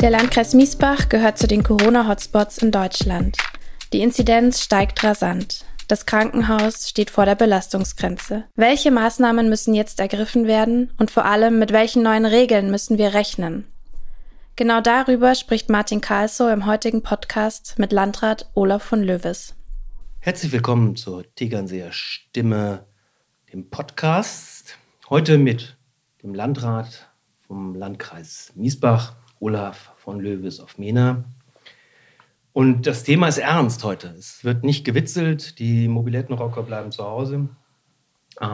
Der Landkreis Miesbach gehört zu den Corona-Hotspots in Deutschland. Die Inzidenz steigt rasant. Das Krankenhaus steht vor der Belastungsgrenze. Welche Maßnahmen müssen jetzt ergriffen werden und vor allem mit welchen neuen Regeln müssen wir rechnen? Genau darüber spricht Martin Karlsow im heutigen Podcast mit Landrat Olaf von Löwes. Herzlich willkommen zur Tegernseer Stimme, dem Podcast. Heute mit dem Landrat vom Landkreis Miesbach, Olaf von Löwes auf Mena. Und das Thema ist ernst heute. Es wird nicht gewitzelt, die Mobilettenrocker bleiben zu Hause.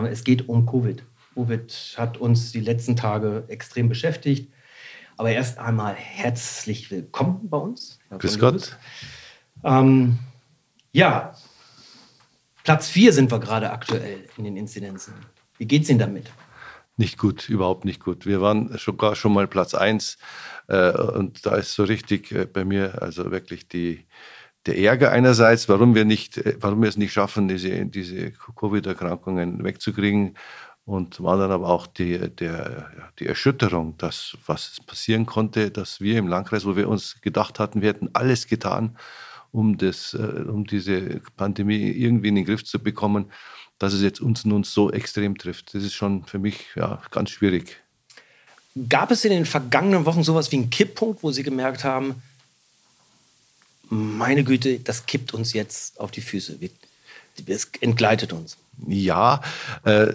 Es geht um Covid. Covid hat uns die letzten Tage extrem beschäftigt. Aber erst einmal herzlich willkommen bei uns. Grüß Gott. Ähm, ja, Platz 4 sind wir gerade aktuell in den Inzidenzen. Wie geht es Ihnen damit? Nicht gut, überhaupt nicht gut. Wir waren sogar schon mal Platz 1 äh, und da ist so richtig äh, bei mir also wirklich die, der Ärger einerseits, warum wir, nicht, äh, warum wir es nicht schaffen, diese, diese Covid-Erkrankungen wegzukriegen und zum anderen aber auch die, der, die Erschütterung, dass, was passieren konnte, dass wir im Landkreis, wo wir uns gedacht hatten, wir hätten alles getan, um, das, um diese Pandemie irgendwie in den Griff zu bekommen, dass es jetzt uns nun so extrem trifft. Das ist schon für mich ja, ganz schwierig. Gab es in den vergangenen Wochen sowas wie einen Kipppunkt, wo Sie gemerkt haben, meine Güte, das kippt uns jetzt auf die Füße, es entgleitet uns? Ja, äh,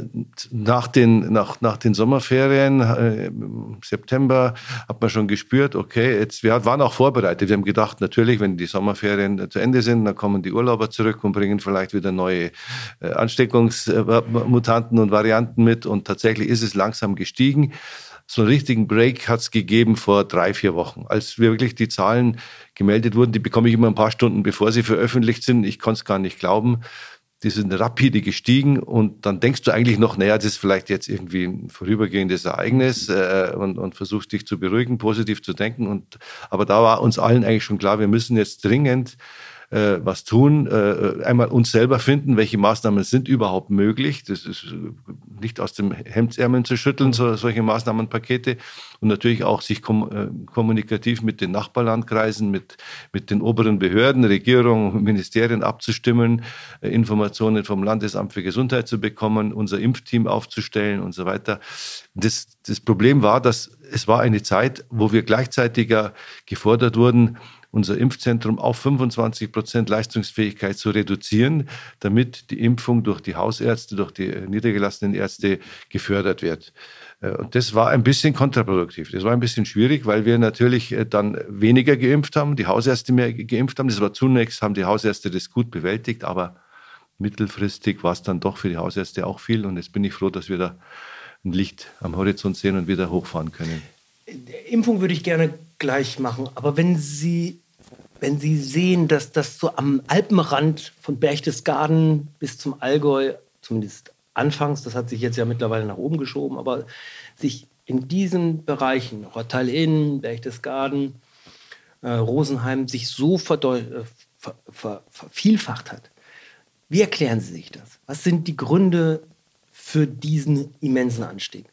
nach, den, nach, nach den Sommerferien äh, im September hat man schon gespürt, okay, jetzt, wir waren auch vorbereitet. Wir haben gedacht, natürlich, wenn die Sommerferien zu Ende sind, dann kommen die Urlauber zurück und bringen vielleicht wieder neue äh, Ansteckungsmutanten und Varianten mit. Und tatsächlich ist es langsam gestiegen. So einen richtigen Break hat es gegeben vor drei, vier Wochen. Als wirklich die Zahlen gemeldet wurden, die bekomme ich immer ein paar Stunden, bevor sie veröffentlicht sind. Ich konnte es gar nicht glauben die sind rapide gestiegen und dann denkst du eigentlich noch, naja, das ist vielleicht jetzt irgendwie ein vorübergehendes Ereignis äh, und, und versuchst dich zu beruhigen, positiv zu denken. Und, aber da war uns allen eigentlich schon klar, wir müssen jetzt dringend äh, was tun, äh, einmal uns selber finden, welche Maßnahmen sind überhaupt möglich. Das ist nicht aus dem Hemdsärmeln zu schütteln, so, solche Maßnahmenpakete. Und natürlich auch sich kom äh, kommunikativ mit den Nachbarlandkreisen, mit, mit den oberen Behörden, Regierungen, Ministerien abzustimmen, äh, Informationen vom Landesamt für Gesundheit zu bekommen, unser Impfteam aufzustellen und so weiter. Das, das Problem war, dass es war eine Zeit, wo wir gleichzeitiger gefordert wurden, unser Impfzentrum auf 25 Prozent Leistungsfähigkeit zu reduzieren, damit die Impfung durch die Hausärzte, durch die niedergelassenen Ärzte gefördert wird. Äh, und das war ein bisschen kontraproduktiv. Das war ein bisschen schwierig, weil wir natürlich äh, dann weniger geimpft haben, die Hausärzte mehr geimpft haben. Das war zunächst, haben die Hausärzte das gut bewältigt, aber mittelfristig war es dann doch für die Hausärzte auch viel. Und jetzt bin ich froh, dass wir da ein Licht am Horizont sehen und wieder hochfahren können. Impfung würde ich gerne gleich machen, aber wenn Sie wenn Sie sehen, dass das so am Alpenrand von Berchtesgaden bis zum Allgäu, zumindest anfangs, das hat sich jetzt ja mittlerweile nach oben geschoben, aber sich in diesen Bereichen, Rottal-Inn, Berchtesgaden, äh, Rosenheim, sich so äh, ver ver vervielfacht hat. Wie erklären Sie sich das? Was sind die Gründe für diesen immensen Anstieg?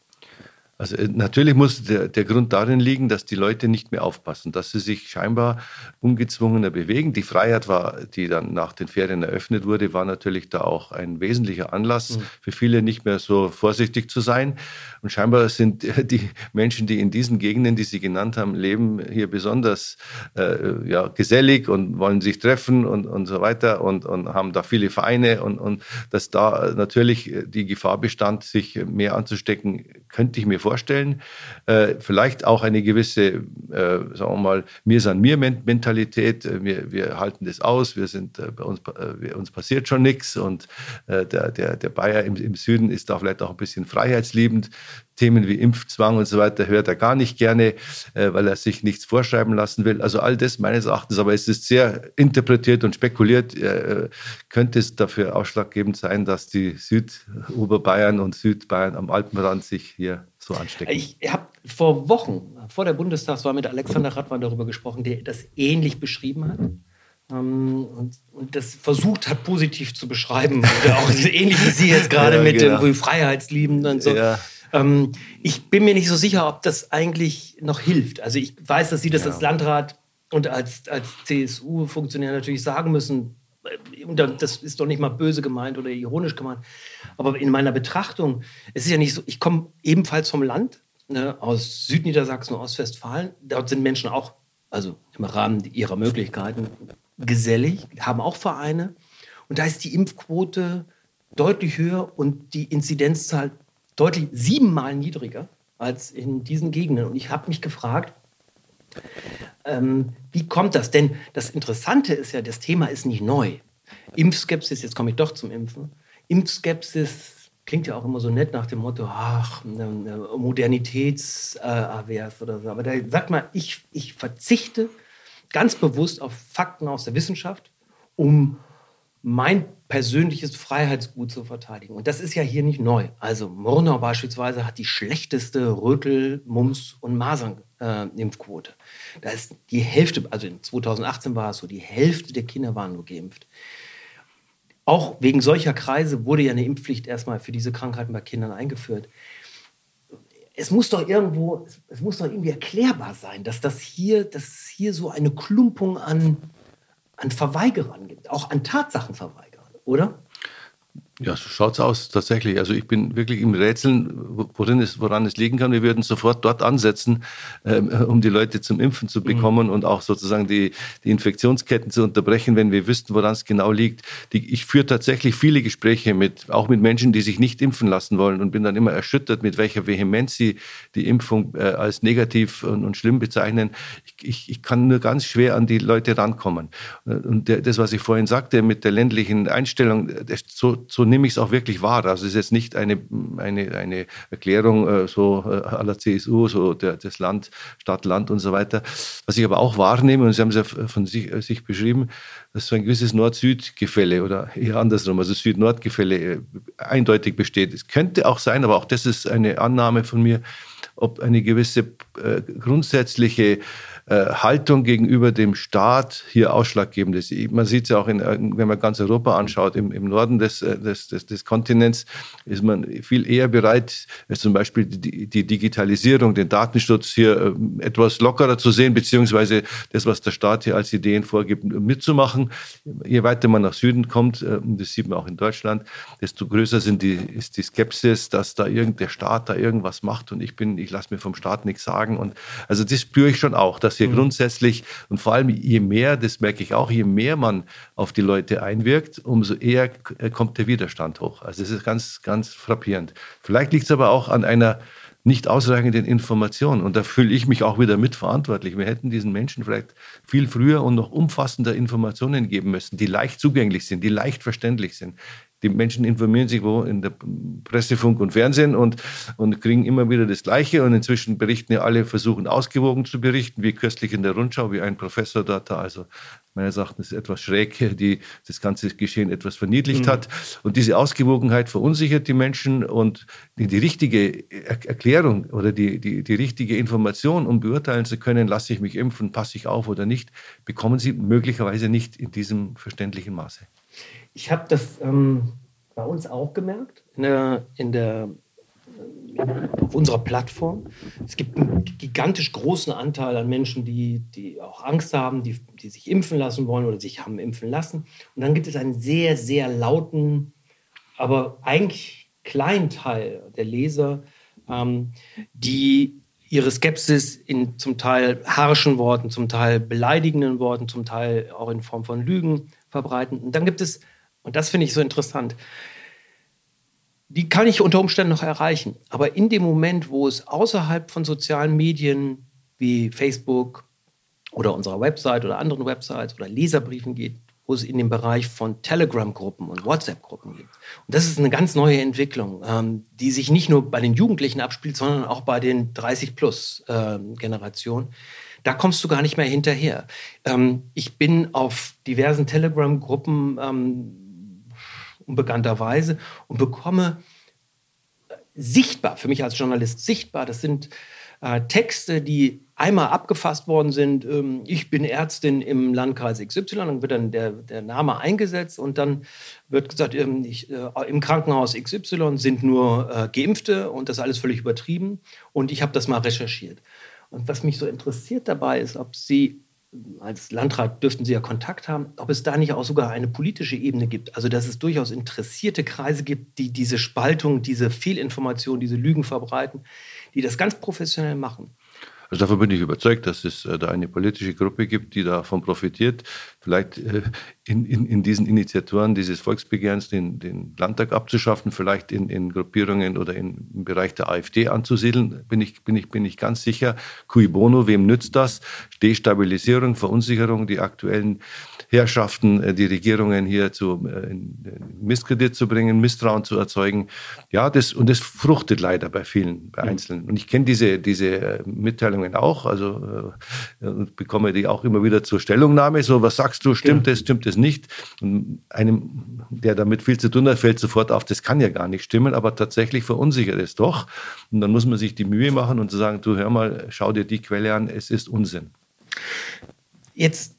Also äh, natürlich muss der, der Grund darin liegen, dass die Leute nicht mehr aufpassen, dass sie sich scheinbar ungezwungener bewegen. Die Freiheit war, die dann nach den Ferien eröffnet wurde, war natürlich da auch ein wesentlicher Anlass mhm. für viele nicht mehr so vorsichtig zu sein. Und scheinbar sind die Menschen, die in diesen Gegenden, die Sie genannt haben, leben, hier besonders äh, ja, gesellig und wollen sich treffen und, und so weiter und, und haben da viele Vereine und, und dass da natürlich die Gefahr bestand, sich mehr anzustecken, könnte ich mir vorstellen. Äh, vielleicht auch eine gewisse, äh, sagen wir mal, mir san mir Mentalität. Äh, wir, wir halten das aus. Wir sind äh, bei uns, äh, uns passiert schon nichts und äh, der, der, der Bayer im, im Süden ist da vielleicht auch ein bisschen freiheitsliebend. Themen wie Impfzwang und so weiter hört er gar nicht gerne, äh, weil er sich nichts vorschreiben lassen will. Also all das meines Erachtens, aber es ist sehr interpretiert und spekuliert, äh, könnte es dafür ausschlaggebend sein, dass die Südoberbayern und Südbayern am Alpenrand sich hier so anstecken. Ich habe vor Wochen, vor der Bundestagswahl mit Alexander Radwan darüber gesprochen, der das ähnlich beschrieben hat. Ähm, und, und, das versucht hat, positiv zu beschreiben. Auch ähnlich wie Sie jetzt gerade ja, mit genau. dem Freiheitsliebenden und so. Ja. Ähm, ich bin mir nicht so sicher, ob das eigentlich noch hilft. Also ich weiß, dass Sie das ja. als Landrat und als, als CSU-Funktionär natürlich sagen müssen, äh, und das ist doch nicht mal böse gemeint oder ironisch gemeint, aber in meiner Betrachtung, es ist ja nicht so, ich komme ebenfalls vom Land, ne, aus Südniedersachsen und Ostwestfalen, dort sind Menschen auch, also im Rahmen ihrer Möglichkeiten, gesellig, haben auch Vereine und da ist die Impfquote deutlich höher und die Inzidenzzahl deutlich siebenmal niedriger als in diesen Gegenden. Und ich habe mich gefragt, ähm, wie kommt das? Denn das Interessante ist ja, das Thema ist nicht neu. Impfskepsis, jetzt komme ich doch zum Impfen. Impfskepsis klingt ja auch immer so nett nach dem Motto, ach, ne, ne, Modernitätsavers oder so. Aber da sagt man, ich, ich verzichte ganz bewusst auf Fakten aus der Wissenschaft, um mein persönliches Freiheitsgut zu verteidigen. Und das ist ja hier nicht neu. Also Murnau beispielsweise hat die schlechteste Rötel-, Mumps- und Masern-Impfquote. da ist die Hälfte, also in 2018 war es so, die Hälfte der Kinder waren nur geimpft. Auch wegen solcher Kreise wurde ja eine Impfpflicht erstmal für diese Krankheiten bei Kindern eingeführt. Es muss doch irgendwo, es muss doch irgendwie erklärbar sein, dass das hier, dass hier so eine Klumpung an an Verweigerern gibt, auch an Tatsachenverweigerern, oder? Ja, so schaut es aus, tatsächlich. Also ich bin wirklich im Rätseln, worin es, woran es liegen kann. Wir würden sofort dort ansetzen, ähm, um die Leute zum Impfen zu mhm. bekommen mhm. und auch sozusagen die, die Infektionsketten zu unterbrechen, wenn wir wüssten, woran es genau liegt. Die, ich führe tatsächlich viele Gespräche mit, auch mit Menschen, die sich nicht impfen lassen wollen und bin dann immer erschüttert, mit welcher Vehemenz sie die Impfung äh, als negativ und, und schlimm bezeichnen. Ich, ich, ich, kann nur ganz schwer an die Leute rankommen. Und der, das, was ich vorhin sagte mit der ländlichen Einstellung, das, so, so nehme ich es auch wirklich wahr. Also es ist jetzt nicht eine, eine, eine Erklärung äh, so äh, aller CSU, so der, das Land, Stadt, Land und so weiter. Was ich aber auch wahrnehme, und Sie haben es ja von sich, äh, sich beschrieben, dass so ein gewisses Nord-Süd-Gefälle oder eher andersrum, also Süd-Nord-Gefälle äh, eindeutig besteht. Es könnte auch sein, aber auch das ist eine Annahme von mir, ob eine gewisse äh, grundsätzliche Haltung gegenüber dem Staat hier ausschlaggebend ist. Man sieht es ja auch, in, wenn man ganz Europa anschaut, im, im Norden des, äh, des, des, des, Kontinents ist man viel eher bereit, äh, zum Beispiel die, die Digitalisierung, den Datenschutz hier etwas lockerer zu sehen, beziehungsweise das, was der Staat hier als Ideen vorgibt, mitzumachen. Je weiter man nach Süden kommt, das sieht man auch in Deutschland, desto größer sind die, ist die Skepsis, dass da irgend, der Staat da irgendwas macht und ich bin, ich lasse mir vom Staat nichts sagen. Und also das spüre ich schon auch, dass hier mhm. grundsätzlich und vor allem je mehr, das merke ich auch, je mehr man auf die Leute einwirkt, umso eher äh, kommt der Widerstand hoch. Also es ist ganz, ganz frappierend. Vielleicht liegt es aber auch an einer nicht ausreichenden Information. Und da fühle ich mich auch wieder mitverantwortlich. Wir hätten diesen Menschen vielleicht viel früher und noch umfassender Informationen geben müssen, die leicht zugänglich sind, die leicht verständlich sind die Menschen informieren sich wo in der Presse, Funk und Fernsehen und, und kriegen immer wieder das Gleiche. Und inzwischen berichten ja alle, versuchen ausgewogen zu berichten, wie köstlich in der Rundschau, wie ein Professor dort da, also meines Erachtens etwas schräg, die das ganze Geschehen etwas verniedlicht mhm. hat. Und diese Ausgewogenheit verunsichert die Menschen und die, die richtige Erklärung oder die, die, die richtige Information, um beurteilen zu können, lasse ich mich impfen, passe ich auf oder nicht, bekommen sie möglicherweise nicht in diesem verständlichen Maße. Ich habe das ähm, bei uns auch gemerkt, in der, in der, auf unserer Plattform. Es gibt einen gigantisch großen Anteil an Menschen, die, die auch Angst haben, die, die sich impfen lassen wollen oder sich haben impfen lassen. Und dann gibt es einen sehr, sehr lauten, aber eigentlich kleinen Teil der Leser, ähm, die ihre Skepsis in zum Teil harschen Worten, zum Teil beleidigenden Worten, zum Teil auch in Form von Lügen verbreiten. Und dann gibt es und das finde ich so interessant. Die kann ich unter Umständen noch erreichen. Aber in dem Moment, wo es außerhalb von sozialen Medien wie Facebook oder unserer Website oder anderen Websites oder Leserbriefen geht, wo es in den Bereich von Telegram-Gruppen und WhatsApp-Gruppen geht. Und das ist eine ganz neue Entwicklung, ähm, die sich nicht nur bei den Jugendlichen abspielt, sondern auch bei den 30-plus-Generationen. Ähm, da kommst du gar nicht mehr hinterher. Ähm, ich bin auf diversen Telegram-Gruppen unbekannterweise und bekomme sichtbar, für mich als Journalist sichtbar, das sind äh, Texte, die einmal abgefasst worden sind, ähm, ich bin Ärztin im Landkreis XY, dann wird dann der, der Name eingesetzt und dann wird gesagt, ähm, ich, äh, im Krankenhaus XY sind nur äh, Geimpfte und das alles völlig übertrieben und ich habe das mal recherchiert. Und was mich so interessiert dabei ist, ob Sie als Landrat dürften Sie ja Kontakt haben, ob es da nicht auch sogar eine politische Ebene gibt. Also dass es durchaus interessierte Kreise gibt, die diese Spaltung, diese Fehlinformation, diese Lügen verbreiten, die das ganz professionell machen. Also davon bin ich überzeugt, dass es äh, da eine politische Gruppe gibt, die davon profitiert, vielleicht äh, in, in, in diesen Initiatoren dieses Volksbegehrens den, den Landtag abzuschaffen, vielleicht in, in Gruppierungen oder in, im Bereich der AfD anzusiedeln, bin ich, bin, ich, bin ich ganz sicher. Cui bono, wem nützt das? Destabilisierung, Verunsicherung, die aktuellen Herrschaften, äh, die Regierungen hier zu Misskredit zu bringen, Misstrauen zu erzeugen. Ja, das, und das fruchtet leider bei vielen, bei Einzelnen. Und ich kenne diese, diese Mitteilungen auch, also äh, bekomme die auch immer wieder zur Stellungnahme. So, was sagst du, stimmt ja. es, stimmt es nicht? Und einem, der damit viel zu tun hat, fällt sofort auf, das kann ja gar nicht stimmen, aber tatsächlich verunsichert es doch. Und dann muss man sich die Mühe machen und zu sagen, du hör mal, schau dir die Quelle an, es ist Unsinn. Jetzt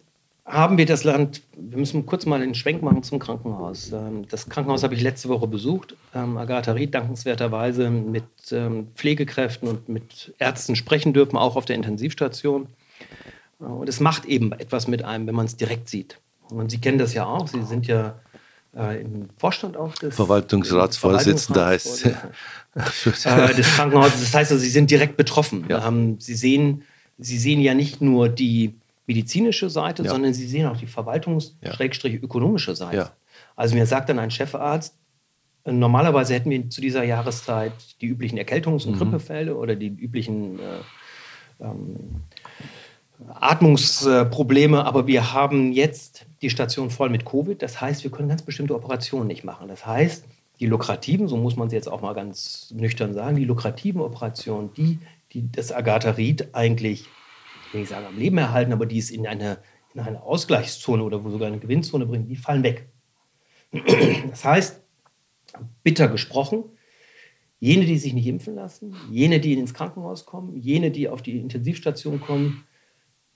haben wir das Land, wir müssen kurz mal einen Schwenk machen zum Krankenhaus. Ähm, das Krankenhaus habe ich letzte Woche besucht. Ähm, Agatha Ried dankenswerterweise mit ähm, Pflegekräften und mit Ärzten sprechen dürfen, auch auf der Intensivstation. Äh, und es macht eben etwas mit einem, wenn man es direkt sieht. Und Sie kennen das ja auch. Sie sind ja äh, im Vorstand auch des Verwaltungsratsvorsitzender heißt äh, des Krankenhauses. Das heißt also, Sie sind direkt betroffen. Ja. Sie, sehen, Sie sehen ja nicht nur die medizinische Seite, ja. sondern Sie sehen auch die verwaltungs-ökonomische Seite. Ja. Also mir sagt dann ein Chefarzt, normalerweise hätten wir zu dieser Jahreszeit die üblichen Erkältungs- und mhm. Grippefälle oder die üblichen äh, ähm, Atmungsprobleme, aber wir haben jetzt die Station voll mit Covid. Das heißt, wir können ganz bestimmte Operationen nicht machen. Das heißt, die lukrativen, so muss man sie jetzt auch mal ganz nüchtern sagen, die lukrativen Operationen, die, die das Agatha Ried eigentlich, ich will nicht sagen am Leben erhalten, aber die es in eine, in eine Ausgleichszone oder sogar eine Gewinnzone bringen, die fallen weg. Das heißt, bitter gesprochen, jene, die sich nicht impfen lassen, jene, die ins Krankenhaus kommen, jene, die auf die Intensivstation kommen,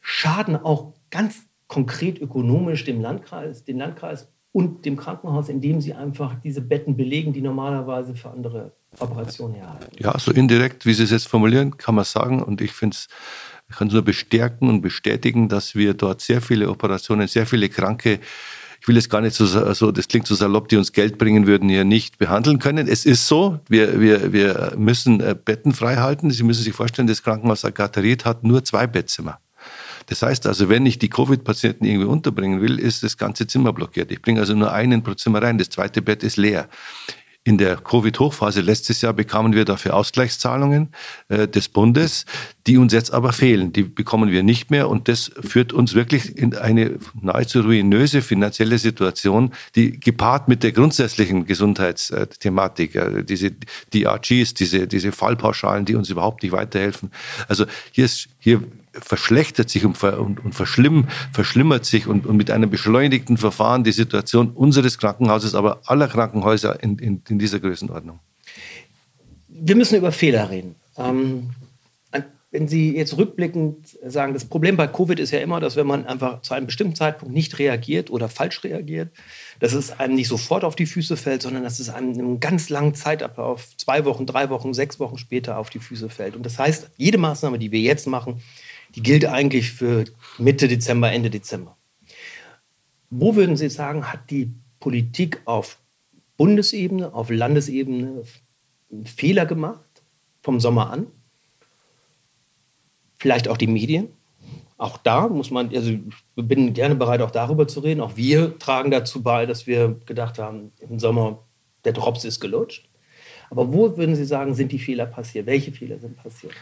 schaden auch ganz konkret ökonomisch dem Landkreis, dem Landkreis und dem Krankenhaus, indem sie einfach diese Betten belegen, die normalerweise für andere Operationen herhalten. Ja, so indirekt, wie Sie es jetzt formulieren, kann man sagen. Und ich finde es, ich kann es nur bestärken und bestätigen, dass wir dort sehr viele Operationen, sehr viele Kranke ich will jetzt gar nicht so, so, das klingt so salopp, die uns Geld bringen würden, hier nicht behandeln können. Es ist so, wir, wir, wir müssen äh, Betten frei halten. Sie müssen sich vorstellen, das Krankenhaus Agatharit hat nur zwei Bettzimmer. Das heißt also, wenn ich die Covid-Patienten irgendwie unterbringen will, ist das ganze Zimmer blockiert. Ich bringe also nur einen pro Zimmer rein, das zweite Bett ist leer. In der Covid-Hochphase letztes Jahr bekamen wir dafür Ausgleichszahlungen äh, des Bundes, die uns jetzt aber fehlen. Die bekommen wir nicht mehr und das führt uns wirklich in eine nahezu ruinöse finanzielle Situation, die gepaart mit der grundsätzlichen Gesundheitsthematik, äh, diese DRGs, diese, diese Fallpauschalen, die uns überhaupt nicht weiterhelfen. Also hier ist, hier verschlechtert sich und, ver, und, und verschlimm, verschlimmert sich und, und, mit einem beschleunigten Verfahren die Situation unseres Krankenhauses, aber aller Krankenhäuser in, in, in dieser Größenordnung. Wir müssen über Fehler reden. Ähm, wenn Sie jetzt rückblickend sagen, das Problem bei Covid ist ja immer, dass wenn man einfach zu einem bestimmten Zeitpunkt nicht reagiert oder falsch reagiert, dass es einem nicht sofort auf die Füße fällt, sondern dass es einem in einem ganz langen Zeitablauf, zwei Wochen, drei Wochen, sechs Wochen später auf die Füße fällt. Und das heißt, jede Maßnahme, die wir jetzt machen, die gilt eigentlich für Mitte Dezember, Ende Dezember. Wo würden Sie sagen, hat die Politik auf Bundesebene, auf Landesebene Fehler gemacht, vom Sommer an? Vielleicht auch die Medien? Auch da muss man, also ich bin gerne bereit, auch darüber zu reden. Auch wir tragen dazu bei, dass wir gedacht haben, im Sommer, der Drops ist gelutscht. Aber wo würden Sie sagen, sind die Fehler passiert? Welche Fehler sind passiert?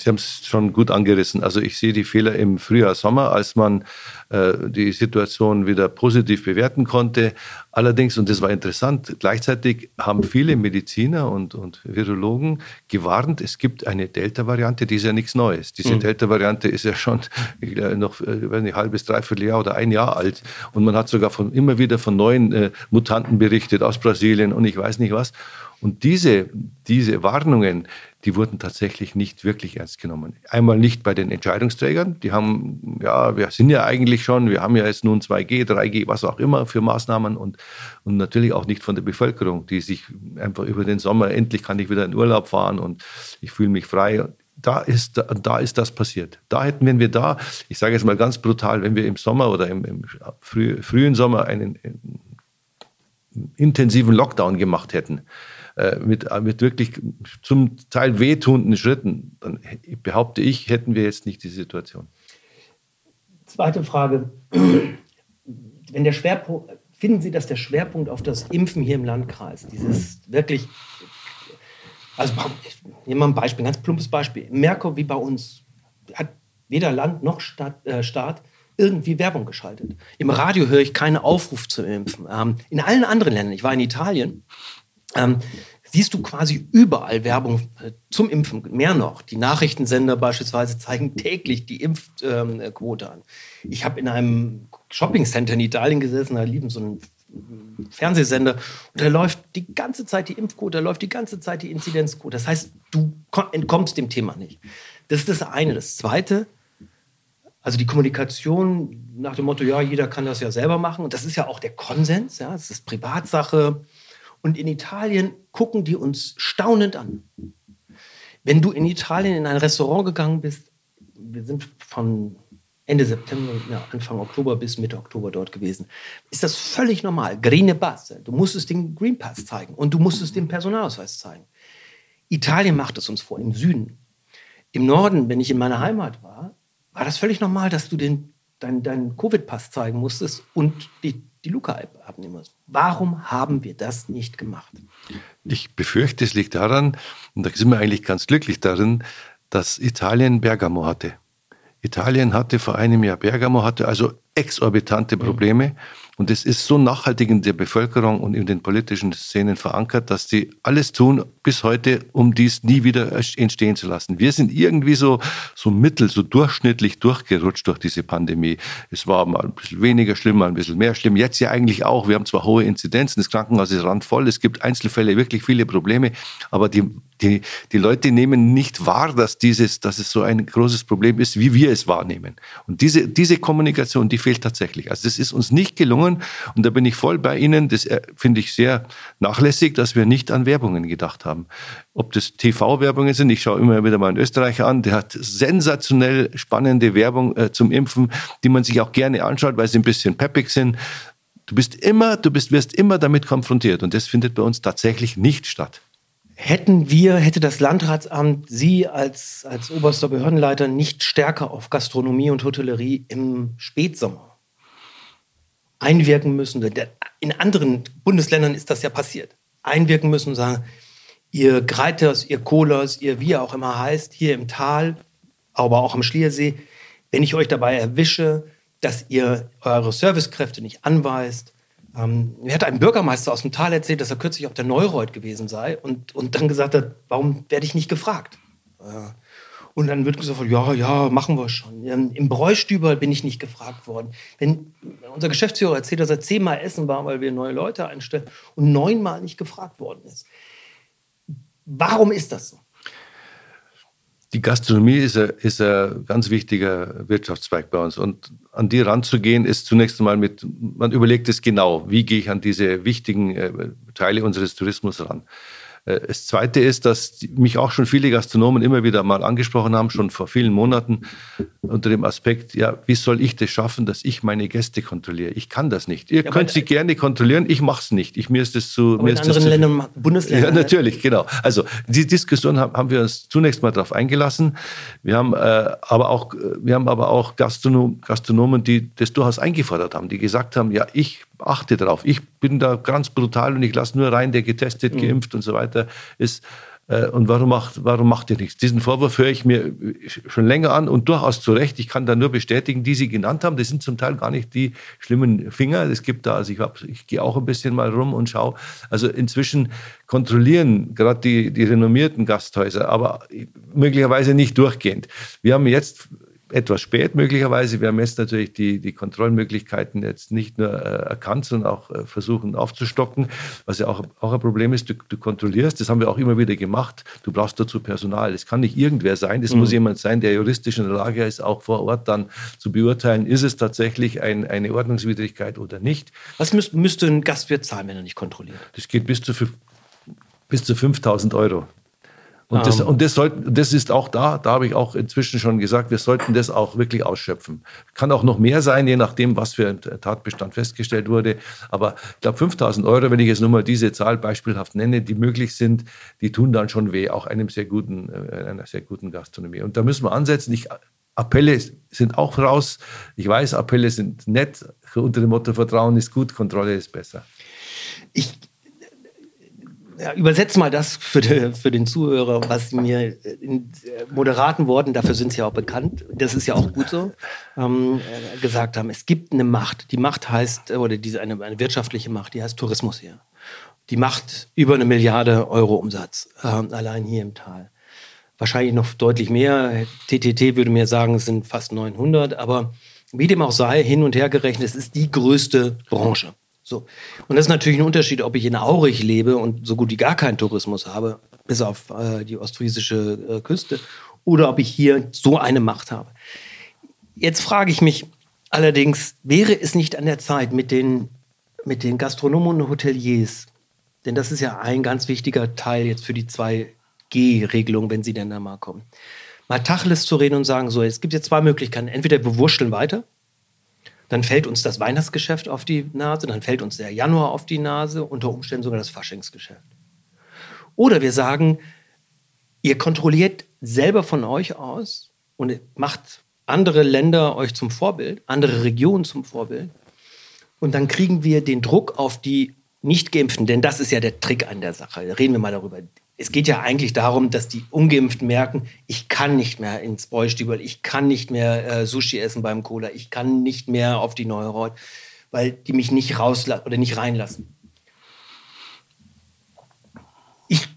Sie haben es schon gut angerissen. Also ich sehe die Fehler im Frühjahr, Sommer, als man äh, die Situation wieder positiv bewerten konnte. Allerdings, und das war interessant, gleichzeitig haben viele Mediziner und, und Virologen gewarnt, es gibt eine Delta-Variante, die ist ja nichts Neues. Diese mhm. Delta-Variante ist ja schon äh, noch äh, ein halbes, dreiviertel Jahr oder ein Jahr alt. Und man hat sogar von, immer wieder von neuen äh, Mutanten berichtet aus Brasilien und ich weiß nicht was. Und diese, diese Warnungen, die wurden tatsächlich nicht wirklich ernst genommen. Einmal nicht bei den Entscheidungsträgern, die haben, ja, wir sind ja eigentlich schon, wir haben ja jetzt nun 2G, 3G, was auch immer für Maßnahmen und, und natürlich auch nicht von der Bevölkerung, die sich einfach über den Sommer, endlich kann ich wieder in Urlaub fahren und ich fühle mich frei. Da ist, da ist das passiert. Da hätten, wenn wir da, ich sage jetzt mal ganz brutal, wenn wir im Sommer oder im, im früh, frühen Sommer einen, einen intensiven Lockdown gemacht hätten, äh, mit, äh, mit wirklich zum Teil wehtuenden Schritten, dann behaupte ich, hätten wir jetzt nicht die Situation. Zweite Frage. Wenn der Schwerpunkt, finden Sie, dass der Schwerpunkt auf das Impfen hier im Landkreis, dieses wirklich, also ich nehme mal ein Beispiel, ein ganz plumpes Beispiel. Merkur wie bei uns hat weder Land noch Stadt, äh, Staat irgendwie Werbung geschaltet. Im Radio höre ich keinen Aufruf zu impfen. Ähm, in allen anderen Ländern, ich war in Italien, ähm, siehst du quasi überall Werbung äh, zum Impfen. Mehr noch, die Nachrichtensender beispielsweise zeigen täglich die Impfquote ähm, an. Ich habe in einem Shoppingcenter in Italien gesessen, da lieben so einen Fernsehsender und da läuft die ganze Zeit die Impfquote, da läuft die ganze Zeit die Inzidenzquote. Das heißt, du entkommst dem Thema nicht. Das ist das eine. Das zweite, also die Kommunikation nach dem Motto, ja, jeder kann das ja selber machen. Und das ist ja auch der Konsens, ja, es ist Privatsache. Und in Italien gucken die uns staunend an. Wenn du in Italien in ein Restaurant gegangen bist, wir sind von Ende September, Anfang Oktober bis Mitte Oktober dort gewesen, ist das völlig normal. Green Pass. Du musstest den Green Pass zeigen und du musstest den Personalausweis zeigen. Italien macht es uns vor, im Süden. Im Norden, wenn ich in meiner Heimat war, war das völlig normal, dass du den, deinen dein Covid-Pass zeigen musstest und die, die Luca-App abnehmen musst. Warum haben wir das nicht gemacht? Ich befürchte, es liegt daran, und da sind wir eigentlich ganz glücklich darin, dass Italien Bergamo hatte. Italien hatte vor einem Jahr Bergamo, hatte also exorbitante Probleme. Mhm. Und es ist so nachhaltig in der Bevölkerung und in den politischen Szenen verankert, dass die alles tun bis heute, um dies nie wieder entstehen zu lassen. Wir sind irgendwie so, so mittel, so durchschnittlich durchgerutscht durch diese Pandemie. Es war mal ein bisschen weniger schlimm, mal ein bisschen mehr schlimm. Jetzt ja eigentlich auch. Wir haben zwar hohe Inzidenzen, das Krankenhaus ist randvoll, es gibt Einzelfälle, wirklich viele Probleme, aber die die, die Leute nehmen nicht wahr, dass, dieses, dass es so ein großes Problem ist, wie wir es wahrnehmen. Und diese, diese Kommunikation, die fehlt tatsächlich. Also das ist uns nicht gelungen und da bin ich voll bei Ihnen. Das äh, finde ich sehr nachlässig, dass wir nicht an Werbungen gedacht haben. Ob das TV-Werbungen sind, ich schaue immer wieder mal einen Österreicher an, der hat sensationell spannende Werbung äh, zum Impfen, die man sich auch gerne anschaut, weil sie ein bisschen peppig sind. Du bist immer, du bist, wirst immer damit konfrontiert und das findet bei uns tatsächlich nicht statt. Hätten wir, hätte das Landratsamt Sie als, als oberster Behördenleiter nicht stärker auf Gastronomie und Hotellerie im Spätsommer einwirken müssen? In anderen Bundesländern ist das ja passiert. Einwirken müssen und sagen, ihr Greiters, ihr Kohlers, ihr wie auch immer heißt, hier im Tal, aber auch am Schliersee, wenn ich euch dabei erwische, dass ihr eure Servicekräfte nicht anweist, ähm, mir hat ein Bürgermeister aus dem Tal erzählt, dass er kürzlich auf der Neureuth gewesen sei und, und dann gesagt hat, warum werde ich nicht gefragt? Äh, und dann wird gesagt, ja, ja, machen wir schon. Im Bräustüber bin ich nicht gefragt worden. Wenn unser Geschäftsführer erzählt, dass er zehnmal essen war, weil wir neue Leute einstellen und neunmal nicht gefragt worden ist. Warum ist das so? Die Gastronomie ist ein, ist ein ganz wichtiger Wirtschaftszweig bei uns. Und an die ranzugehen, ist zunächst einmal mit, man überlegt es genau, wie gehe ich an diese wichtigen äh, Teile unseres Tourismus ran. Äh, das Zweite ist, dass mich auch schon viele Gastronomen immer wieder mal angesprochen haben, schon vor vielen Monaten, unter dem Aspekt, ja, wie soll ich das schaffen, dass ich meine Gäste kontrolliere? Ich kann das nicht. Ihr ja, könnt sie gerne kontrollieren, ich mache es nicht. Ich, mir ist das zu... Mir in anderen Ländern, Bundesländern... Ja, natürlich, genau. Also die Diskussion haben, haben wir uns zunächst mal darauf eingelassen. Wir haben, äh, aber, auch, wir haben aber auch Gastronom, Gastronomen, die das durchaus eingefordert haben, die gesagt haben, ja, ich achte darauf. Ich bin da ganz brutal und ich lasse nur rein, der getestet, mhm. geimpft und so weiter ist. Äh, und warum macht, warum macht ihr nichts? Diesen Vorwurf höre ich mir schon länger an und durchaus zu Recht. Ich kann da nur bestätigen, die Sie genannt haben, das sind zum Teil gar nicht die schlimmen Finger. Es gibt da, also ich, hab, ich gehe auch ein bisschen mal rum und schaue. Also inzwischen kontrollieren gerade die, die renommierten Gasthäuser, aber möglicherweise nicht durchgehend. Wir haben jetzt etwas spät möglicherweise. Wir haben jetzt natürlich die, die Kontrollmöglichkeiten jetzt nicht nur äh, erkannt, sondern auch äh, versuchen aufzustocken, was ja auch, auch ein Problem ist. Du, du, kontrollierst, das haben wir auch immer wieder gemacht. Du brauchst dazu Personal. Es kann nicht irgendwer sein, das mhm. muss jemand sein, der juristisch in der Lage ist, auch vor Ort dann zu beurteilen, ist es tatsächlich ein, eine Ordnungswidrigkeit oder nicht. Was müsst, müsste ein Gastwirt zahlen, wenn er nicht kontrolliert? Das geht bis zu, bis zu 5000 Euro. Und, das, ähm. und das, soll, das ist auch da, da habe ich auch inzwischen schon gesagt, wir sollten das auch wirklich ausschöpfen. Kann auch noch mehr sein, je nachdem, was für ein Tatbestand festgestellt wurde. Aber ich glaube, 5000 Euro, wenn ich jetzt nur mal diese Zahl beispielhaft nenne, die möglich sind, die tun dann schon weh, auch einem sehr guten, äh, einer sehr guten Gastronomie. Und da müssen wir ansetzen. Ich, Appelle sind auch raus. Ich weiß, Appelle sind nett unter dem Motto Vertrauen ist gut, Kontrolle ist besser. Ich, ja, übersetze mal das für, die, für, den Zuhörer, was mir in moderaten Worten, dafür sind sie ja auch bekannt, das ist ja auch gut so, ähm, gesagt haben. Es gibt eine Macht. Die Macht heißt, oder diese, eine, eine wirtschaftliche Macht, die heißt Tourismus hier. Die macht über eine Milliarde Euro Umsatz, äh, allein hier im Tal. Wahrscheinlich noch deutlich mehr. TTT würde mir sagen, es sind fast 900, aber wie dem auch sei, hin und her gerechnet, es ist die größte Branche. So. Und das ist natürlich ein Unterschied, ob ich in Aurich lebe und so gut wie gar keinen Tourismus habe, bis auf äh, die ostfriesische äh, Küste, oder ob ich hier so eine Macht habe. Jetzt frage ich mich allerdings, wäre es nicht an der Zeit mit den, mit den Gastronomen und Hoteliers, denn das ist ja ein ganz wichtiger Teil jetzt für die 2G-Regelung, wenn sie denn da mal kommen, mal Tacheles zu reden und sagen, so, es gibt jetzt zwei Möglichkeiten. Entweder wir wurschteln weiter dann fällt uns das Weihnachtsgeschäft auf die Nase, dann fällt uns der Januar auf die Nase, unter Umständen sogar das Faschingsgeschäft. Oder wir sagen, ihr kontrolliert selber von euch aus und macht andere Länder euch zum Vorbild, andere Regionen zum Vorbild. Und dann kriegen wir den Druck auf die Nicht-Geimpften, denn das ist ja der Trick an der Sache. Reden wir mal darüber es geht ja eigentlich darum, dass die Ungeimpften merken, ich kann nicht mehr ins Bräustübel, ich kann nicht mehr äh, Sushi essen beim Cola, ich kann nicht mehr auf die Neuraut, weil die mich nicht rauslassen oder nicht reinlassen. Ich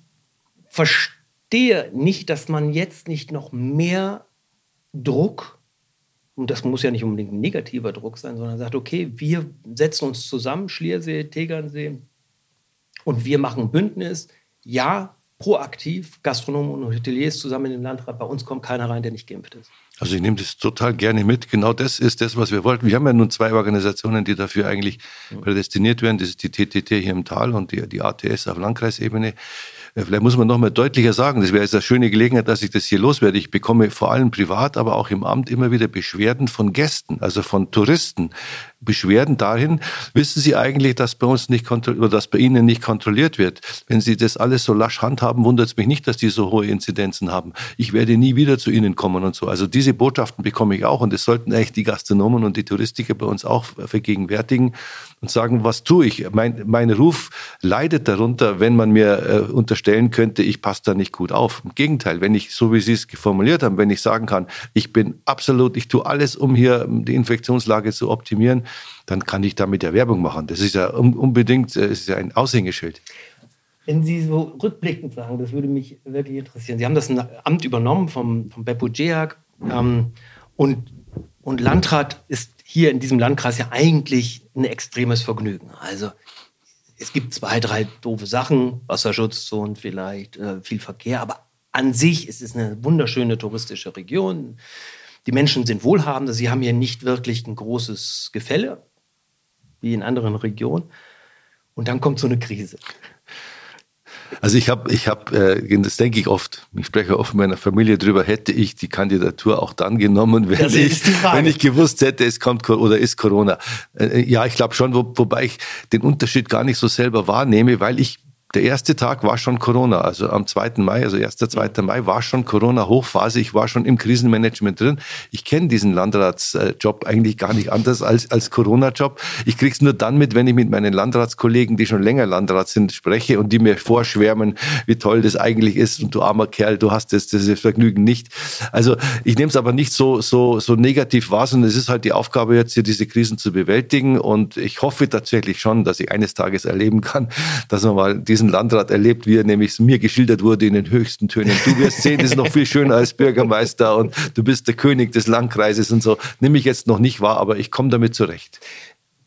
verstehe nicht, dass man jetzt nicht noch mehr Druck, und das muss ja nicht unbedingt ein negativer Druck sein, sondern sagt, okay, wir setzen uns zusammen, Schliersee, Tegernsee, und wir machen Bündnis. Ja, proaktiv Gastronomen und Hoteliers zusammen in den Landrat. Bei uns kommt keiner rein, der nicht geimpft ist. Also ich nehme das total gerne mit. Genau das ist das, was wir wollten. Wir haben ja nun zwei Organisationen, die dafür eigentlich prädestiniert werden. Das ist die TTT hier im Tal und die, die ATS auf Landkreisebene. Vielleicht muss man noch mal deutlicher sagen, das wäre jetzt eine schöne Gelegenheit, dass ich das hier loswerde. Ich bekomme vor allem privat, aber auch im Amt immer wieder Beschwerden von Gästen, also von Touristen. Beschwerden dahin, wissen Sie eigentlich, dass bei uns nicht oder dass bei Ihnen nicht kontrolliert wird? Wenn Sie das alles so lasch handhaben, wundert es mich nicht, dass die so hohe Inzidenzen haben. Ich werde nie wieder zu Ihnen kommen und so. Also diese Botschaften bekomme ich auch und das sollten eigentlich die Gastronomen und die Touristiker bei uns auch vergegenwärtigen und sagen, was tue ich? Mein, mein Ruf leidet darunter, wenn man mir äh, unterstellen könnte, ich passe da nicht gut auf. Im Gegenteil, wenn ich, so wie Sie es formuliert haben, wenn ich sagen kann, ich bin absolut, ich tue alles, um hier die Infektionslage zu optimieren, dann kann ich damit ja Werbung machen. Das ist ja unbedingt, das ist ja ein Aushängeschild. Wenn Sie so rückblickend sagen, das würde mich wirklich interessieren. Sie haben das Amt übernommen vom, vom Beppo Djehak ähm, und, und Landrat ist hier in diesem Landkreis ja eigentlich ein extremes Vergnügen. Also es gibt zwei, drei doofe Sachen, Wasserschutzzonen vielleicht, äh, viel Verkehr, aber an sich ist es eine wunderschöne touristische Region. Die Menschen sind wohlhabend, sie haben hier nicht wirklich ein großes Gefälle, wie in anderen Regionen. Und dann kommt so eine Krise. Also ich habe, ich habe, äh, das denke ich oft. Ich spreche oft mit meiner Familie drüber. Hätte ich die Kandidatur auch dann genommen, wenn, ich, wenn ich gewusst hätte, es kommt oder ist Corona. Äh, ja, ich glaube schon, wo, wobei ich den Unterschied gar nicht so selber wahrnehme, weil ich der erste Tag war schon Corona, also am 2. Mai, also 1. 2. Mai war schon Corona-Hochphase. Ich war schon im Krisenmanagement drin. Ich kenne diesen Landratsjob eigentlich gar nicht anders als, als Corona-Job. Ich krieg's nur dann mit, wenn ich mit meinen Landratskollegen, die schon länger Landrat sind, spreche und die mir vorschwärmen, wie toll das eigentlich ist und du armer Kerl, du hast das, das Vergnügen nicht. Also ich nehme es aber nicht so, so, so negativ wahr, sondern es ist halt die Aufgabe jetzt hier diese Krisen zu bewältigen und ich hoffe tatsächlich schon, dass ich eines Tages erleben kann, dass wir mal diesen diesen Landrat erlebt, wie er nämlich mir geschildert wurde in den höchsten Tönen. Du wirst sehen, das ist noch viel schöner als Bürgermeister und du bist der König des Landkreises und so. Nehme ich jetzt noch nicht wahr, aber ich komme damit zurecht.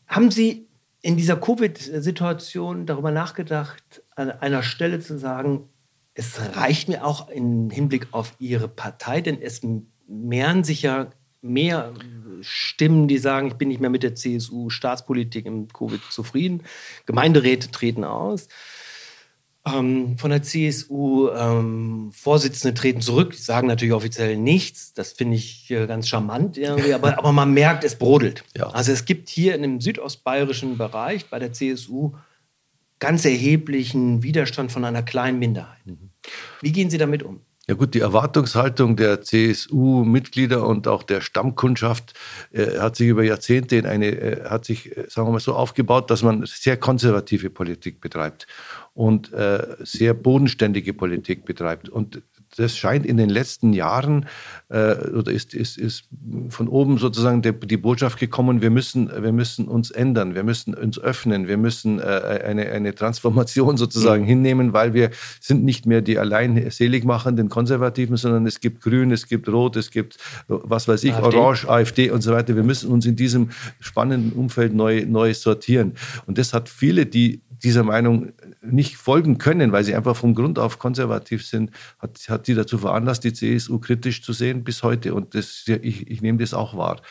Haben Sie in dieser Covid-Situation darüber nachgedacht, an einer Stelle zu sagen, es reicht mir auch im Hinblick auf Ihre Partei, denn es mehren sich ja mehr Stimmen, die sagen, ich bin nicht mehr mit der CSU Staatspolitik im Covid zufrieden. Gemeinderäte treten aus. Ähm, von der CSU ähm, Vorsitzende treten zurück, sagen natürlich offiziell nichts. Das finde ich äh, ganz charmant irgendwie, aber, aber man merkt, es brodelt. Ja. Also es gibt hier in dem südostbayerischen Bereich bei der CSU ganz erheblichen Widerstand von einer kleinen Minderheit. Mhm. Wie gehen Sie damit um? Ja gut, die Erwartungshaltung der CSU-Mitglieder und auch der Stammkundschaft äh, hat sich über Jahrzehnte in eine, äh, hat sich, äh, sagen wir mal so, aufgebaut, dass man sehr konservative Politik betreibt und äh, sehr bodenständige Politik betreibt. Und das scheint in den letzten Jahren äh, oder ist, ist, ist von oben sozusagen der, die Botschaft gekommen, wir müssen, wir müssen uns ändern, wir müssen uns öffnen, wir müssen äh, eine, eine Transformation sozusagen mhm. hinnehmen, weil wir sind nicht mehr die allein seligmachenden Konservativen, sondern es gibt Grün, es gibt Rot, es gibt, was weiß ich, AfD. Orange, AfD und so weiter. Wir müssen uns in diesem spannenden Umfeld neu, neu sortieren. Und das hat viele, die dieser Meinung nicht folgen können, weil sie einfach vom Grund auf konservativ sind, hat, hat sie dazu veranlasst, die CSU kritisch zu sehen bis heute. Und das, ich, ich nehme das auch wahr.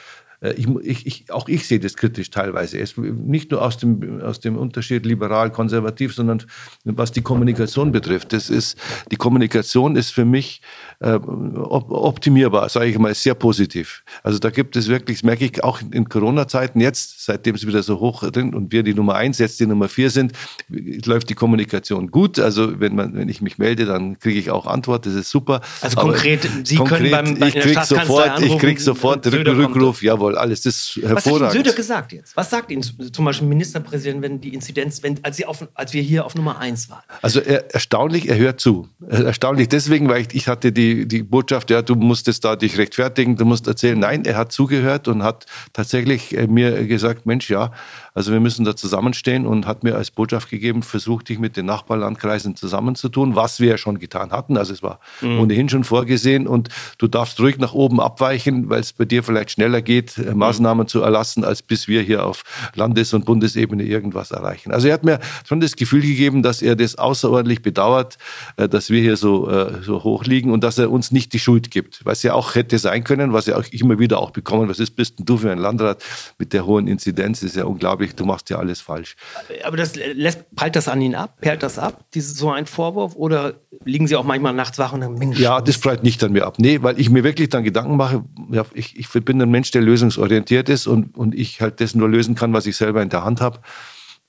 Äh, ich, ich, auch ich sehe das kritisch teilweise. Es, nicht nur aus dem, aus dem Unterschied liberal-konservativ, sondern was die Kommunikation betrifft. Das ist, die Kommunikation ist für mich äh, optimierbar, sage ich mal, sehr positiv. Also da gibt es wirklich, das merke ich auch in Corona-Zeiten jetzt, seitdem es wieder so hoch drin und wir die Nummer eins, jetzt die Nummer vier sind, läuft die Kommunikation gut. Also wenn, man, wenn ich mich melde, dann kriege ich auch Antwort, das ist super. Also konkret, Sie konkret, können beim, bei ich krieg sofort, ich krieg sofort Rückruf, jawohl, alles, das ist hervorragend. Was hat Söder gesagt jetzt? Was sagt Ihnen zum Beispiel Ministerpräsident, wenn die Inzidenz, wenn, als, Sie auf, als wir hier auf Nummer eins waren? Also er, erstaunlich, er hört zu. Erstaunlich deswegen, weil ich, ich hatte die die, Botschaft, ja, du musstest da dich rechtfertigen, du musst erzählen. Nein, er hat zugehört und hat tatsächlich äh, mir gesagt, Mensch, ja, also wir müssen da zusammenstehen und hat mir als Botschaft gegeben, versuch dich mit den Nachbarlandkreisen zusammenzutun, was wir ja schon getan hatten. Also es war mhm. ohnehin schon vorgesehen und du darfst ruhig nach oben abweichen, weil es bei dir vielleicht schneller geht, äh, Maßnahmen mhm. zu erlassen, als bis wir hier auf Landes- und Bundesebene irgendwas erreichen. Also er hat mir schon das Gefühl gegeben, dass er das außerordentlich bedauert, äh, dass wir hier so, äh, so hoch liegen und dass er uns nicht die Schuld gibt, was ja auch hätte sein können, was ja auch immer wieder auch bekommen, was ist, bist denn du für ein Landrat mit der hohen Inzidenz, das ist ja unglaublich unglaublich, du machst ja alles falsch. Aber das lässt, prallt das an ihn ab? Perlt das ab, diese, so ein Vorwurf? Oder liegen Sie auch manchmal nachts wach und dann, Mensch, Ja, das prallt nicht an mir ab. Nee, weil ich mir wirklich dann Gedanken mache, ja, ich, ich bin ein Mensch, der lösungsorientiert ist und, und ich halt das nur lösen kann, was ich selber in der Hand habe.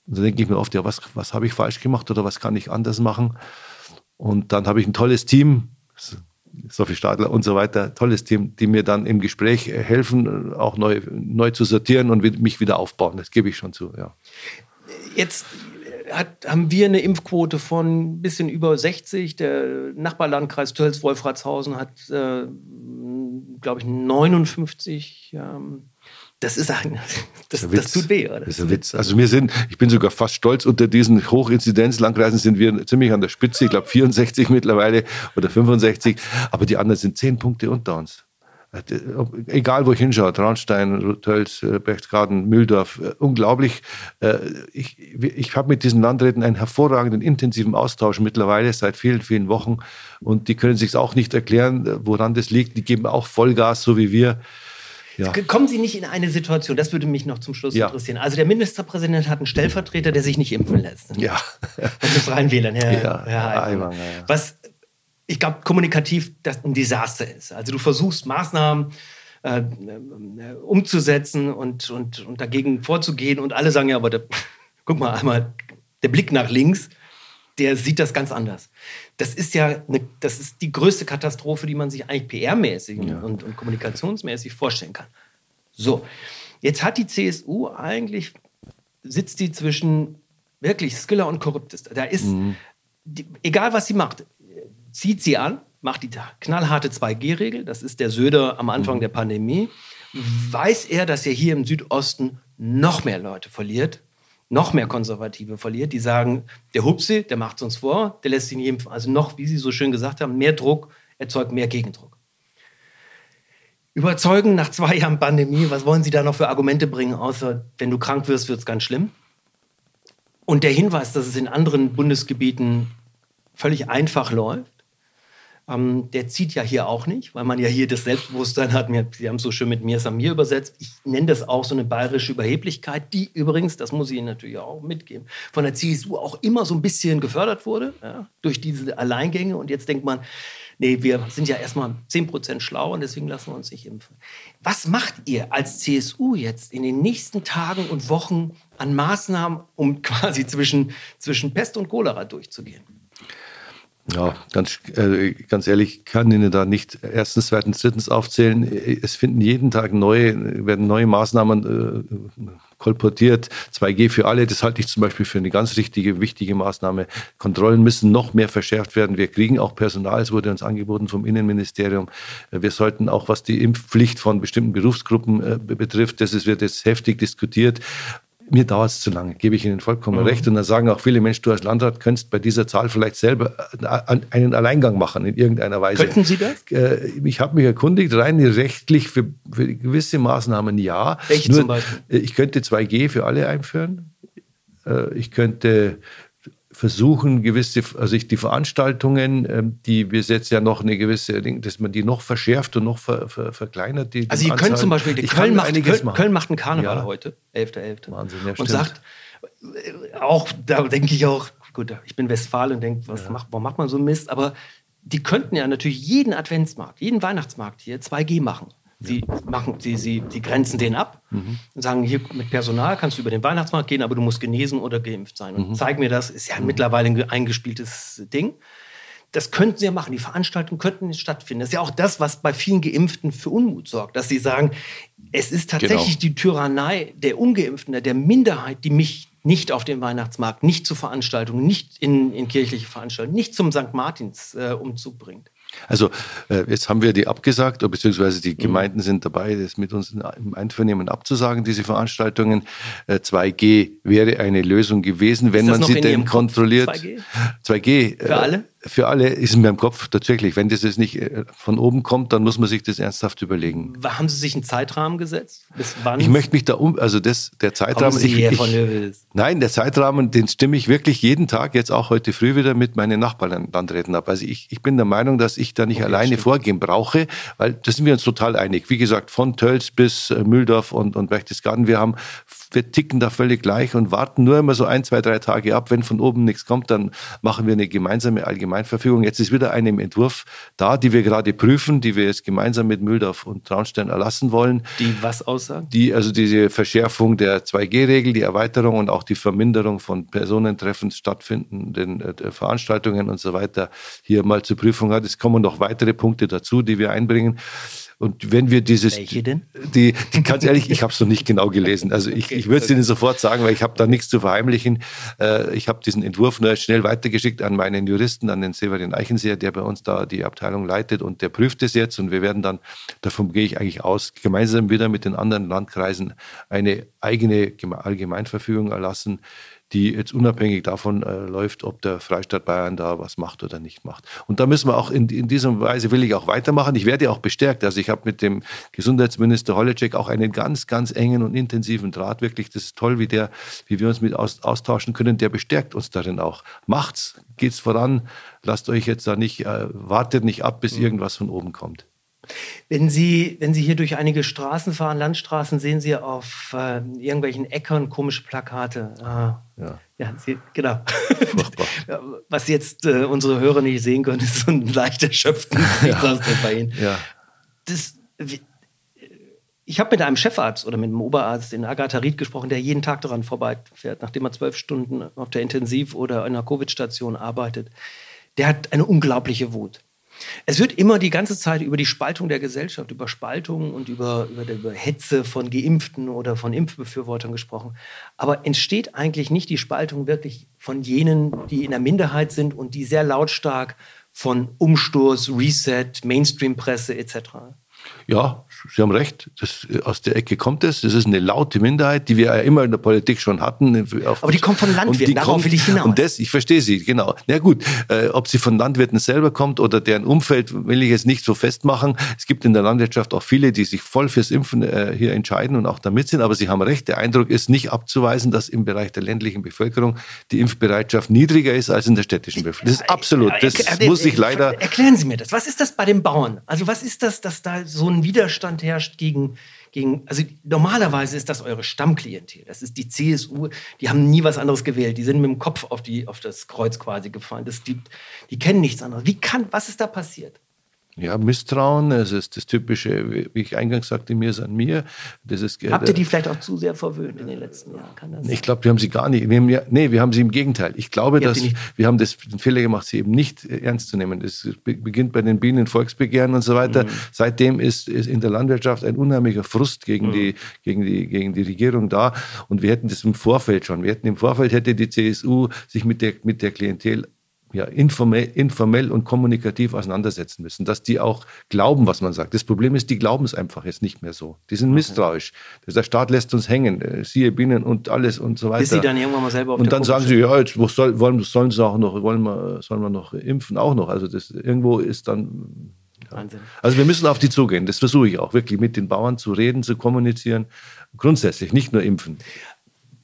Und da denke ich mir oft, ja, was, was habe ich falsch gemacht oder was kann ich anders machen? Und dann habe ich ein tolles Team, Sophie Stadler und so weiter, tolles Team, die mir dann im Gespräch helfen, auch neu, neu zu sortieren und mich wieder aufbauen. Das gebe ich schon zu, ja. Jetzt hat, haben wir eine Impfquote von ein bisschen über 60. Der Nachbarlandkreis Tölz-Wolfratshausen hat, äh, glaube ich, 59. Ähm, das ist ein, das, das, tut weh, oder? Das ist ein Witz. Also wir sind, ich bin sogar fast stolz, unter diesen Hochinzidenzlandkreisen sind wir ziemlich an der Spitze. Ich glaube 64 mittlerweile oder 65. Aber die anderen sind zehn Punkte unter uns. Egal, wo ich hinschaue, Traunstein, Tölz, äh, Berchtesgaden, Mühldorf, äh, unglaublich. Äh, ich, ich habe mit diesen Landräten einen hervorragenden, intensiven Austausch mittlerweile seit vielen, vielen Wochen. Und die können sich auch nicht erklären, woran das liegt. Die geben auch Vollgas, so wie wir. Ja. Kommen Sie nicht in eine Situation, das würde mich noch zum Schluss ja. interessieren. Also der Ministerpräsident hat einen Stellvertreter, der sich nicht impfen lässt. Ja. Das ist Freien Wählern, Herr, ja, Herr Eimann. Ja, Was ich glaube, kommunikativ das ein Desaster ist. Also du versuchst Maßnahmen äh, äh, umzusetzen und, und, und dagegen vorzugehen und alle sagen ja, aber der, guck mal einmal, der Blick nach links, der sieht das ganz anders. Das ist ja eine, das ist die größte Katastrophe, die man sich eigentlich PR-mäßig ja. und, und kommunikationsmäßig vorstellen kann. So, jetzt hat die CSU eigentlich, sitzt die zwischen wirklich Skiller und Korruptester. Da ist, mhm. die, egal was sie macht, zieht sie an, macht die knallharte 2G-Regel, das ist der Söder am Anfang mhm. der Pandemie, weiß er, dass er hier im Südosten noch mehr Leute verliert, noch mehr Konservative verliert, die sagen, der Hupsi, der macht es uns vor, der lässt nicht impfen. Also noch, wie Sie so schön gesagt haben, mehr Druck erzeugt mehr Gegendruck. Überzeugen nach zwei Jahren Pandemie, was wollen Sie da noch für Argumente bringen, außer wenn du krank wirst, wird es ganz schlimm? Und der Hinweis, dass es in anderen Bundesgebieten völlig einfach läuft, ähm, der zieht ja hier auch nicht, weil man ja hier das Selbstbewusstsein hat. Sie haben es so schön mit mir Samir übersetzt. Ich nenne das auch so eine bayerische Überheblichkeit, die übrigens, das muss ich Ihnen natürlich auch mitgeben, von der CSU auch immer so ein bisschen gefördert wurde, ja, durch diese Alleingänge. Und jetzt denkt man, nee, wir sind ja erstmal 10% schlau und deswegen lassen wir uns nicht impfen. Was macht ihr als CSU jetzt in den nächsten Tagen und Wochen an Maßnahmen, um quasi zwischen, zwischen Pest und Cholera durchzugehen? Ja, ganz, äh, ganz ehrlich, kann Ihnen da nicht erstens, zweitens, drittens aufzählen. Es finden jeden Tag neue, werden neue Maßnahmen äh, kolportiert. 2G für alle, das halte ich zum Beispiel für eine ganz richtige, wichtige Maßnahme. Kontrollen müssen noch mehr verschärft werden. Wir kriegen auch Personal, es wurde uns angeboten vom Innenministerium. Wir sollten auch, was die Impfpflicht von bestimmten Berufsgruppen äh, betrifft, das ist, wird jetzt heftig diskutiert mir dauert es zu lange, gebe ich Ihnen vollkommen mhm. recht. Und dann sagen auch viele Menschen, du als Landrat könntest bei dieser Zahl vielleicht selber äh, einen Alleingang machen in irgendeiner Weise. Könnten Sie das? Äh, ich habe mich erkundigt, rein rechtlich für, für gewisse Maßnahmen ja. Welche Nur, zum Beispiel? Äh, ich könnte 2G für alle einführen. Ich könnte versuchen, gewisse, also ich, die Veranstaltungen, ähm, die wir jetzt ja noch eine gewisse, dass man die noch verschärft und noch ver, ver, verkleinert. Die, also, Sie können zum Beispiel, Köln macht, Köln, Köln, macht einen Karneval ja. heute, 11.11. .11. Wahnsinn, ja, und sagt, äh, auch, da denke ich auch, gut, ich bin Westfalen und denke, was ja. macht, warum macht man so Mist? Aber die könnten ja natürlich jeden Adventsmarkt, jeden Weihnachtsmarkt hier 2G machen. Sie machen, sie, sie, sie grenzen den ab mhm. und sagen, hier mit Personal kannst du über den Weihnachtsmarkt gehen, aber du musst genesen oder geimpft sein. Und mhm. zeig mir das, ist ja mhm. mittlerweile ein eingespieltes Ding. Das könnten sie ja machen. Die Veranstaltungen könnten nicht stattfinden. Das ist ja auch das, was bei vielen Geimpften für Unmut sorgt, dass sie sagen, es ist tatsächlich genau. die Tyrannei der Ungeimpften, der Minderheit, die mich nicht auf den Weihnachtsmarkt, nicht zu Veranstaltungen, nicht in, in kirchliche Veranstaltungen, nicht zum St. Martins äh, Umzug bringt. Also äh, jetzt haben wir die abgesagt, beziehungsweise die mhm. Gemeinden sind dabei, das mit uns im Einvernehmen abzusagen, diese Veranstaltungen. Äh, 2G wäre eine Lösung gewesen, wenn man sie denn kontrolliert. 2G? 2G Für alle? Für alle ist in meinem Kopf tatsächlich, wenn das jetzt nicht äh, von oben kommt, dann muss man sich das ernsthaft überlegen. Haben Sie sich einen Zeitrahmen gesetzt? Bis wann? Ich möchte mich da um, also das, der Zeitrahmen. Sie ich, ich, nein, der Zeitrahmen, den stimme ich wirklich jeden Tag, jetzt auch heute früh wieder mit meinen Nachbarlandräten ab. Also ich, ich bin der Meinung, dass ich da nicht okay, alleine stimmt. vorgehen brauche, weil da sind wir uns total einig. Wie gesagt, von Tölz bis äh, Mühldorf und, und Berchtesgaden, wir haben wir ticken da völlig gleich und warten nur immer so ein, zwei, drei Tage ab. Wenn von oben nichts kommt, dann machen wir eine gemeinsame Allgemeinverfügung. Jetzt ist wieder eine im Entwurf da, die wir gerade prüfen, die wir jetzt gemeinsam mit Mühldorf und Traunstein erlassen wollen. Die was aussagen? Die, also diese Verschärfung der 2G-Regel, die Erweiterung und auch die Verminderung von Personentreffen stattfindenden äh, Veranstaltungen und so weiter hier mal zur Prüfung hat. Es kommen noch weitere Punkte dazu, die wir einbringen. Und wenn wir dieses. Welche denn? Die, die ganz ehrlich, ich habe es noch nicht genau gelesen. Also ich, okay, ich würde es Ihnen sofort sagen, weil ich habe da nichts zu verheimlichen. Äh, ich habe diesen Entwurf nur schnell weitergeschickt an meinen Juristen, an den Severin Eichenseher, der bei uns da die Abteilung leitet und der prüft es jetzt und wir werden dann, davon gehe ich eigentlich aus, gemeinsam wieder mit den anderen Landkreisen eine eigene Allgemeinverfügung erlassen, die jetzt unabhängig davon äh, läuft, ob der Freistaat Bayern da was macht oder nicht macht. Und da müssen wir auch in, in dieser Weise will ich auch weitermachen. Ich werde auch bestärkt. Also ich habe mit dem Gesundheitsminister Holleczek auch einen ganz, ganz engen und intensiven Draht. Wirklich, das ist toll, wie der, wie wir uns mit aus, austauschen können. Der bestärkt uns darin auch. Macht's, geht's voran. Lasst euch jetzt da nicht, äh, wartet nicht ab, bis mhm. irgendwas von oben kommt. Wenn Sie, wenn Sie hier durch einige Straßen fahren, Landstraßen, sehen Sie auf äh, irgendwelchen Äckern komische Plakate. Ah, ja. ja Sie, genau. Was jetzt äh, unsere Hörer nicht sehen können, ist so ein leicht erschöpften ja. bei Ihnen. Ja. Das, ich habe mit einem Chefarzt oder mit einem Oberarzt in Agatha Ried gesprochen, der jeden Tag daran vorbeifährt, nachdem er zwölf Stunden auf der Intensiv- oder in einer Covid-Station arbeitet. Der hat eine unglaubliche Wut. Es wird immer die ganze Zeit über die Spaltung der Gesellschaft, über Spaltung und über, über, über Hetze von Geimpften oder von Impfbefürwortern gesprochen. Aber entsteht eigentlich nicht die Spaltung wirklich von jenen, die in der Minderheit sind und die sehr lautstark von Umsturz, Reset, Mainstream-Presse etc. Ja, Sie haben recht. Das, aus der Ecke kommt es. Das ist eine laute Minderheit, die wir ja immer in der Politik schon hatten. Aber die kommt von Landwirten, darauf kommt, will ich hinaus. Und das, ich verstehe Sie, genau. Na gut, äh, ob sie von Landwirten selber kommt oder deren Umfeld, will ich jetzt nicht so festmachen. Es gibt in der Landwirtschaft auch viele, die sich voll fürs Impfen äh, hier entscheiden und auch damit sind. Aber Sie haben recht, der Eindruck ist nicht abzuweisen, dass im Bereich der ländlichen Bevölkerung die Impfbereitschaft niedriger ist als in der städtischen Bevölkerung. Das ist absolut. Das muss ich leider. Erklären Sie mir das. Was ist das bei den Bauern? Also was ist das, dass da so ein Widerstand herrscht gegen gegen, also normalerweise ist das eure Stammklientel. Das ist die CSU. Die haben nie was anderes gewählt. Die sind mit dem Kopf auf, die, auf das Kreuz quasi gefallen. Das, die, die kennen nichts anderes. Wie kann, was ist da passiert? Ja, Misstrauen, es ist das typische, wie ich eingangs sagte, mir ist an mir. Das ist, Habt ihr die vielleicht auch zu sehr verwöhnt in den letzten Jahren? Kann das ich glaube, wir haben sie gar nicht. Wir haben ja, nee, wir haben sie im Gegenteil. Ich glaube, dass wir haben das, den Fehler gemacht, sie eben nicht ernst zu nehmen. Das beginnt bei den Bienen, Volksbegehren und so weiter. Mhm. Seitdem ist, ist in der Landwirtschaft ein unheimlicher Frust gegen, mhm. die, gegen, die, gegen die Regierung da. Und wir hätten das im Vorfeld schon. Wir hätten im Vorfeld hätte die CSU sich mit der, mit der Klientel ja, informell, informell und kommunikativ auseinandersetzen müssen, dass die auch glauben, was man sagt. Das Problem ist, die glauben es einfach jetzt nicht mehr so. Die sind okay. misstrauisch. Der Staat lässt uns hängen, äh, siehe Bienen und alles und so weiter. Bis sie dann irgendwann mal selber auf Und dann sagen sie, ja, jetzt soll, wollen, sollen sie auch noch, wollen wir, sollen wir noch impfen, auch noch. Also das irgendwo ist dann Wahnsinn. Also wir müssen auf die zugehen. Das versuche ich auch wirklich mit den Bauern zu reden, zu kommunizieren. Grundsätzlich, nicht nur impfen.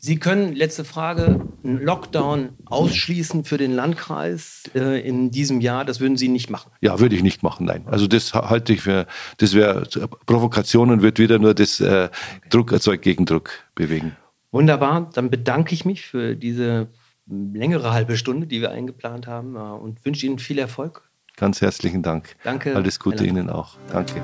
Sie können, letzte Frage, einen Lockdown ausschließen für den Landkreis äh, in diesem Jahr. Das würden Sie nicht machen? Ja, würde ich nicht machen, nein. Also das halte ich für, das wäre Provokation und wird wieder nur das äh, Druck erzeugt Gegendruck bewegen. Wunderbar, dann bedanke ich mich für diese längere halbe Stunde, die wir eingeplant haben äh, und wünsche Ihnen viel Erfolg. Ganz herzlichen Dank. Danke. Alles Gute Ihnen auch. Danke.